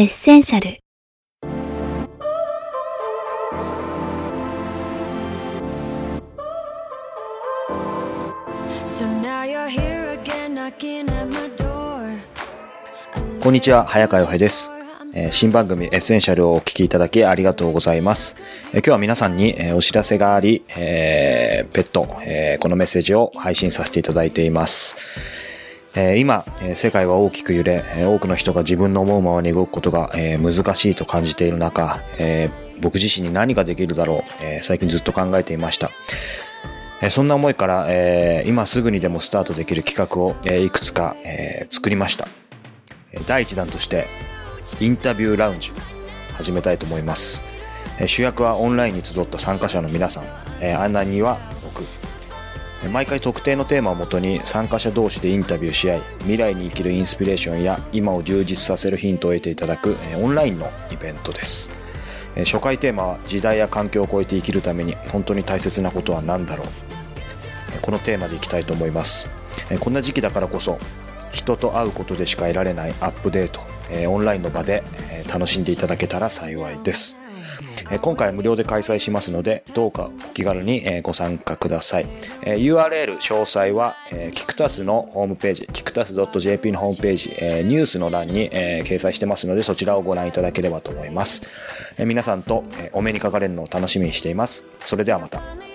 エッセンシャルこんにちは早川洋平ですえー新番組エッセンシャルをお聞きいただきありがとうございます。えー今日は皆さんに、えーお知らせがあり、えー、ペット、えーこのメッセージを配信させていただいています。え今、え世界は大きく揺れ、多くの人が自分の思うままに動くことが、え難しいと感じている中、え僕自身に何ができるだろう、え最近ずっと考えていました。えそんな思いから、え今すぐにでもスタートできる企画を、えいくつか、え作りました。第一弾として、インタビューラウンジ始めたいと思います。主役はオンラインに集った参加者の皆さん、え案内人は。毎回特定のテーマをもとに参加者同士でインタビューし合い、未来に生きるインスピレーションや今を充実させるヒントを得ていただく、オンラインのイベントです。初回テーマは時代や環境を超えて生きるために本当に大切なことは何だろう。このテーマでいきたいと思います。こんな時期だからこそ人と会うことでしか得られないアップデートオンラインの場で楽しんでいただけたら幸いです。今回は無料で開催しますのでどうかお気軽にご参加ください。URL 詳細はえーキクタスのホームページキクタス .jp のホームページニュースの欄に掲載してますのでそちらをご覧いただければと思います。皆さんとお目にかかれるのを楽しみにしています。それではまた。